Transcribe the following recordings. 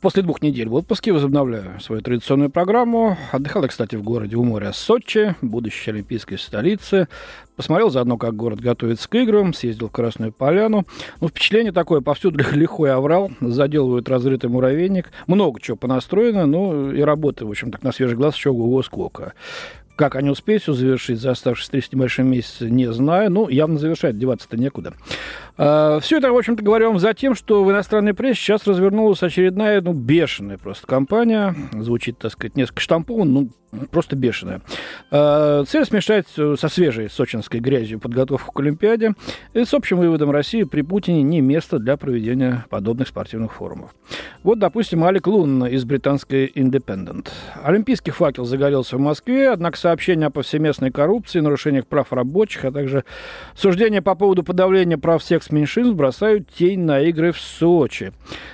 После двух недель в отпуске возобновляю свою традиционную программу. Отдыхал кстати, в городе у моря Сочи, будущей олимпийской столице. Посмотрел заодно, как город готовится к играм, съездил в Красную Поляну. Ну, впечатление такое, повсюду лихой оврал, заделывают разрытый муравейник. Много чего понастроено, ну, и работы, в общем, так на свежий глаз еще ого сколько. Как они успеют все завершить за оставшиеся три с небольшим месяца, не знаю. Ну, явно завершать, деваться-то некуда. А, все это, в общем-то, говорю вам за тем, что в иностранной прессе сейчас развернулась очередная, ну, бешеная просто компания. Звучит, так сказать, несколько штампов, ну, просто бешеная. А, цель смешать со свежей сочинской грязью подготовку к Олимпиаде. И с общим выводом России при Путине не место для проведения подобных спортивных форумов. Вот, допустим, Алик Лун из британской Independent. Олимпийский факел загорелся в Москве, однако сообщения о повсеместной коррупции, нарушениях прав рабочих, а также суждения по поводу подавления прав всех меньшинств бросают тень на игры в Сочи.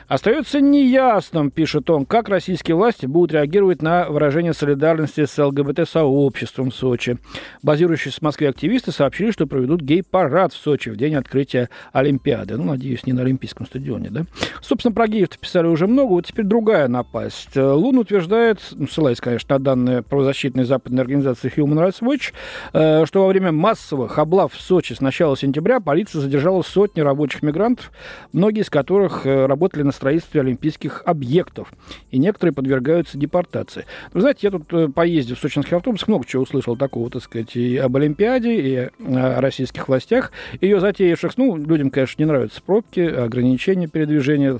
Остается неясным, пишет он, как российские власти будут реагировать на выражение солидарности с ЛГБТ-сообществом в Сочи. Базирующиеся в Москве активисты сообщили, что проведут гей-парад в Сочи в день открытия Олимпиады. Ну, надеюсь, не на Олимпийском стадионе, да? Собственно, про геев писали уже много, вот теперь другая напасть. Лун утверждает, ну, ссылаясь, конечно, на данные правозащитной западной организации Human Rights Watch, э, что во время массовых облав в Сочи с начала сентября полиция задержала сотни рабочих мигрантов, многие из которых э, работали на строительстве олимпийских объектов, и некоторые подвергаются депортации. Вы знаете, я тут э, поездив в сочинских автобусах, много чего услышал такого, так сказать, и об Олимпиаде, и о российских властях, ее затеявших, ну, людям, конечно, не нравятся пробки, ограничения передвижения,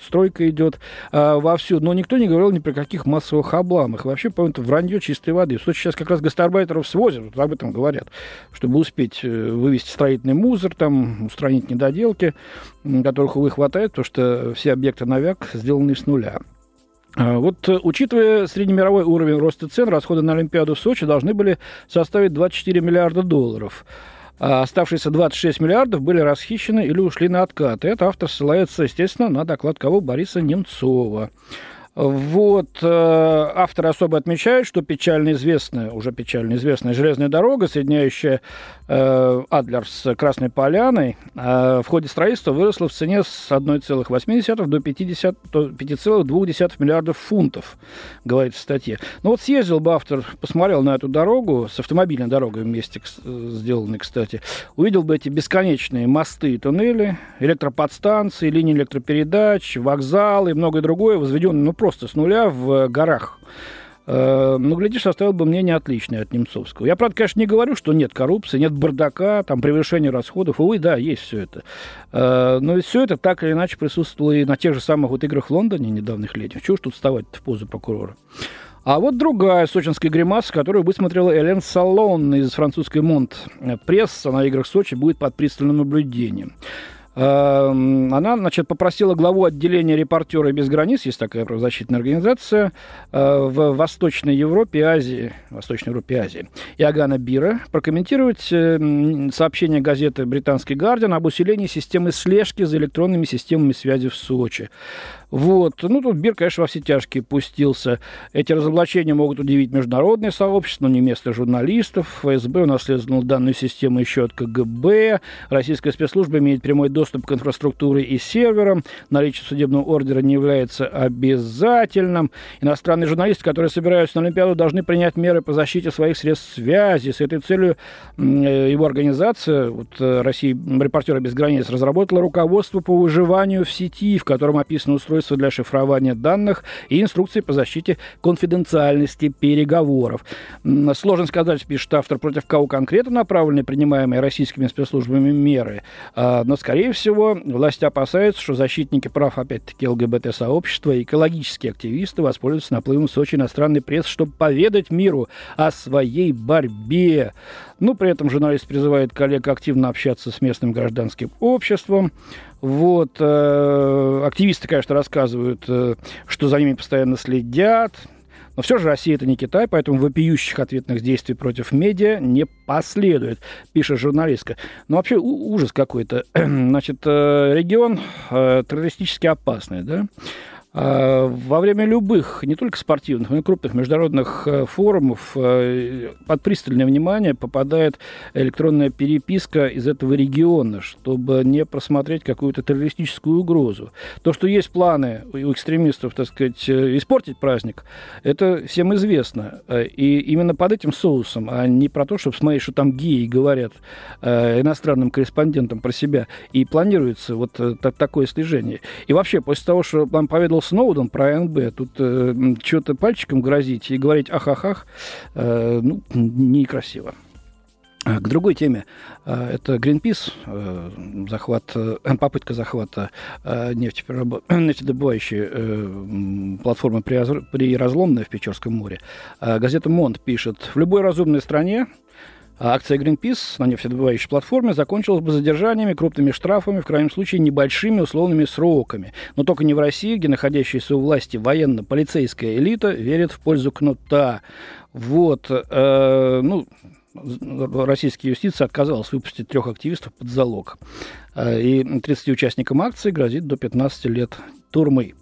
стройка идет вовсю, но никто не говорил ни при каких массовых обламах. Вообще, по-моему, вранье чистой воды. В Сочи сейчас как раз гастарбайтеров свозят, вот об этом говорят, чтобы успеть э, вывести строительный мусор, там, устранить недоделки, которых, увы, хватает, потому что все объекты «Навяк» сделаны с нуля. А, вот, э, учитывая среднемировой уровень роста цен, расходы на Олимпиаду в Сочи должны были составить 24 миллиарда долларов. А оставшиеся 26 миллиардов были расхищены или ушли на откат. И это автор ссылается, естественно, на доклад кого? Бориса Немцова. Вот, э, авторы особо отмечают, что печально известная, уже печально известная железная дорога, соединяющая э, Адлер с Красной Поляной, э, в ходе строительства выросла в цене с 1,8 до 50, до 5,2 миллиардов фунтов, говорит в статье. Ну вот съездил бы автор, посмотрел на эту дорогу, с автомобильной дорогой вместе сделанной, кстати, увидел бы эти бесконечные мосты и туннели, электроподстанции, линии электропередач, вокзалы и многое другое, возведенные, ну, просто с нуля в горах. Э, ну, глядишь, оставил бы мнение отличное от Немцовского. Я, правда, конечно, не говорю, что нет коррупции, нет бардака, там, превышения расходов. Увы, да, есть все это. Э, но ведь все это так или иначе присутствовало и на тех же самых вот играх в Лондоне недавних летних. Чего ж тут вставать в позу прокурора? А вот другая сочинская гримаса, которую высмотрела Элен Салон из французской Монт. Пресса на играх Сочи будет под пристальным наблюдением. Эм, она, значит, попросила главу отделения «Репортеры без границ», есть такая правозащитная организация, э, в Восточной Европе и Азии, Восточной Европе и Азии, Иоганна Бира, прокомментировать э, сообщение газеты «Британский Гардиан» об усилении системы слежки за электронными системами связи в Сочи. Вот. Ну, тут Бир, конечно, во все тяжкие пустился. Эти разоблачения могут удивить международное сообщество, но не место журналистов. ФСБ унаследовал данную систему еще от КГБ. Российская спецслужба имеет прямой доступ к инфраструктуре и серверам. Наличие судебного ордера не является обязательным. Иностранные журналисты, которые собираются на Олимпиаду, должны принять меры по защите своих средств связи. С этой целью э, его организация, вот, э, Россия, репортеры без границ, разработала руководство по выживанию в сети, в котором описано устройство для шифрования данных и инструкции по защите конфиденциальности переговоров. Сложно сказать, пишет автор, против кого конкретно направлены принимаемые российскими спецслужбами меры, а, но, скорее всего, власти опасаются, что защитники прав, опять-таки, ЛГБТ-сообщества и экологические активисты воспользуются наплывом Сочи иностранной прессы, чтобы поведать миру о своей борьбе. Ну, при этом журналист призывает коллег активно общаться с местным гражданским обществом. Вот, э, активисты, конечно, рассказывают, э, что за ними постоянно следят, Но все же Россия это не Китай, поэтому вопиющих ответных действий против медиа не последует, пишет журналистка. Ну, вообще ужас какой-то. Значит, э, регион э, террористически опасный, да? А, во время любых, не только спортивных, но и крупных международных э, форумов э, под пристальное внимание попадает электронная переписка из этого региона, чтобы не просмотреть какую-то террористическую угрозу. То, что есть планы у экстремистов, так сказать, э, испортить праздник, это всем известно. И именно под этим соусом, а не про то, чтобы смотреть, что там геи говорят иностранным корреспондентам про себя, и планируется вот такое слежение. И вообще, после того, что вам поведал Сноуден про НБ. Тут э, что-то пальчиком грозить и говорить ах-ах-ах, э, ну, некрасиво. А, к другой теме. А, это Greenpeace, э, захват, э, попытка захвата нефтедобывающей платформы при Разломной в Печорском море. А, газета «Монт» пишет, в любой разумной стране а акция Greenpeace на нефтедобывающей платформе закончилась бы задержаниями, крупными штрафами, в крайнем случае небольшими условными сроками. Но только не в России, где находящаяся у власти военно-полицейская элита верит в пользу кнута. Вот, э, ну, российская юстиция отказалась выпустить трех активистов под залог. Э, и 30 участникам акции грозит до 15 лет турмы.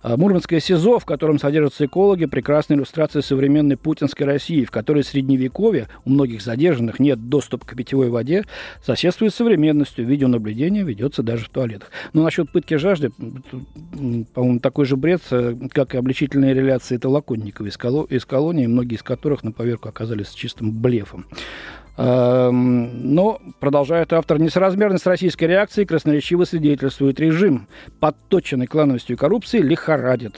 А, Мурманское СИЗО, в котором содержатся экологи, прекрасная иллюстрация современной путинской России, в которой в Средневековье у многих задержанных нет доступа к питьевой воде, соседствует с современностью. Видеонаблюдение ведется даже в туалетах. Но насчет пытки жажды, по-моему, такой же бред, э, как и обличительные реляции Толоконникова из, из колонии, многие из которых на поверку оказались чистым блефом. Эм, но, продолжает автор, несоразмерность российской реакции красноречиво свидетельствует режим, подточенный клановостью и коррупцией, лихорадит.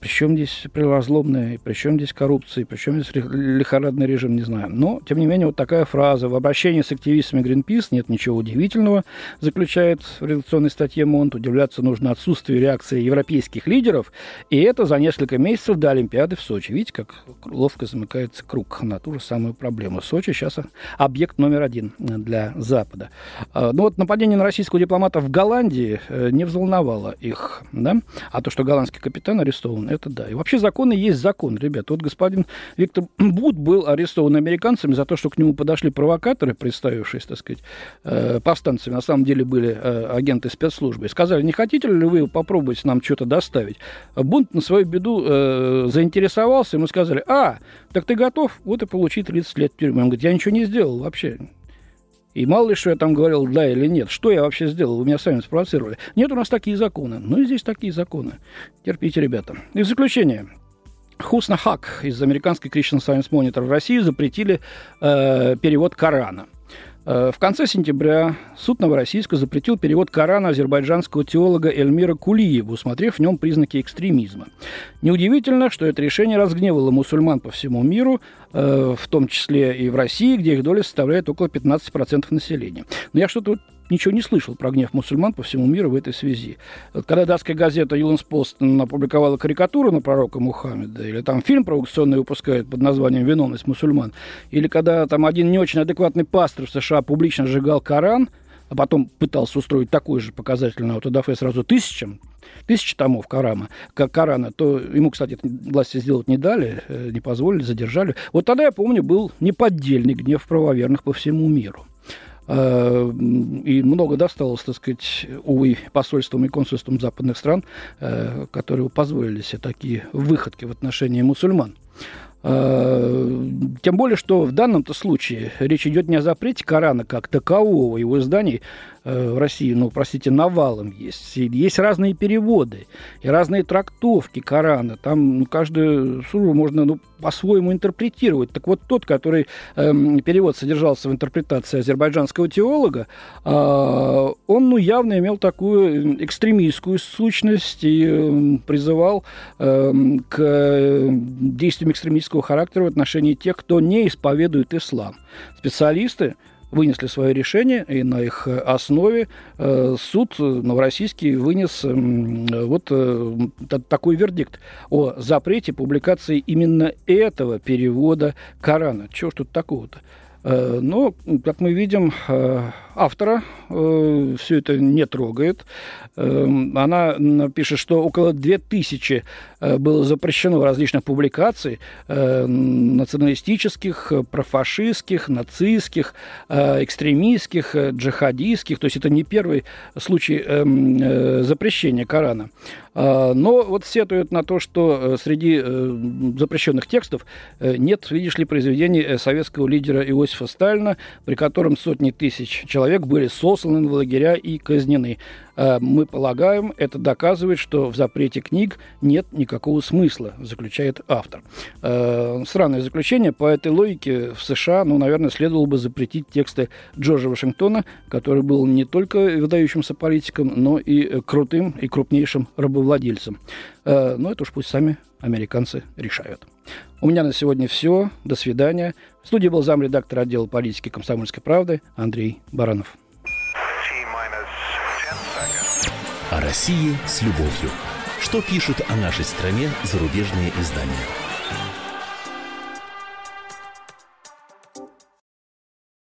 Причем здесь прилозлобная, причем здесь коррупция, причем здесь лихорадный режим, не знаю. Но, тем не менее, вот такая фраза. В обращении с активистами Greenpeace нет ничего удивительного, заключает в редакционной статье Монт. Удивляться нужно отсутствию реакции европейских лидеров. И это за несколько месяцев до Олимпиады в Сочи. Видите, как ловко замыкается круг на ту же самую проблему. Сочи сейчас объект номер один для Запада. А, ну вот нападение на российского дипломата в Голландии э, не взволновало их. Да? А то, что голландский капитан арестован, это да. И вообще законы есть закон, ребят. Вот господин Виктор Бут был арестован американцами за то, что к нему подошли провокаторы, представившись, так сказать, э, повстанцами. На самом деле были э, агенты спецслужбы. И сказали, не хотите ли вы попробовать нам что-то доставить? Бунт на свою беду э, заинтересовался, ему сказали, а, так ты готов? Вот и получи 30 лет тюрьмы. Он говорит, я ничего не сделал вообще. И мало ли, что я там говорил, да или нет. Что я вообще сделал? Вы меня сами спровоцировали. Нет, у нас такие законы. Ну и здесь такие законы. Терпите, ребята. И в заключение. Хусна Хак из американской Christian Science Monitor в России запретили э, перевод Корана – в конце сентября суд Новороссийска запретил перевод Корана азербайджанского теолога Эльмира Кулиева, усмотрев в нем признаки экстремизма. Неудивительно, что это решение разгневало мусульман по всему миру, э, в том числе и в России, где их доля составляет около 15% населения. Но я что-то ничего не слышал про гнев мусульман по всему миру в этой связи. Вот когда датская газета «Юланс Пост» опубликовала карикатуру на пророка Мухаммеда, или там фильм провокационный выпускают под названием «Виновность мусульман», или когда там один не очень адекватный пастор в США публично сжигал Коран, а потом пытался устроить такой же показательный аутодафе сразу тысячам, тысячи томов Корана, Корана, то ему, кстати, власти сделать не дали, э, не позволили, задержали. Вот тогда, я помню, был неподдельный гнев правоверных по всему миру. Э, и много досталось, так сказать, увы, посольствам и консульствам западных стран, э, которые позволили себе такие выходки в отношении мусульман. Тем более, что в данном-то случае речь идет не о запрете Корана как такового, его изданий Э, в России, ну, простите, навалом есть. Есть разные переводы и разные трактовки Корана. Там ну, каждую суру можно ну, по-своему интерпретировать. Так вот, тот, который э, перевод содержался в интерпретации азербайджанского теолога, э, он ну, явно имел такую экстремистскую сущность и э, призывал э, к действиям экстремистского характера в отношении тех, кто не исповедует ислам. Специалисты вынесли свое решение, и на их основе э, суд новороссийский вынес вот э, такой вердикт о запрете публикации именно этого перевода Корана. Чего ж тут такого-то? Э, но, как мы видим, автора э, все это не трогает. Э, она пишет, что около 2000 э, было запрещено различных публикаций э, националистических, профашистских, нацистских, э, экстремистских, э, джихадистских. То есть это не первый случай э, э, запрещения Корана. Но вот сетуют на то, что э, среди э, запрещенных текстов э, нет, видишь ли, произведений советского лидера Иосифа Сталина, при котором сотни тысяч человек были сосланы в лагеря и казнены. А, мы полагаем, это доказывает, что в запрете книг нет никакого смысла, заключает автор. А, странное заключение. По этой логике в США, ну, наверное, следовало бы запретить тексты Джорджа Вашингтона, который был не только выдающимся политиком, но и крутым и крупнейшим рабовладельцем. Э, но это уж пусть сами американцы решают. У меня на сегодня все. До свидания. В студии был замредактор отдела политики комсомольской правды Андрей Баранов. О России с любовью. Что пишут о нашей стране зарубежные издания?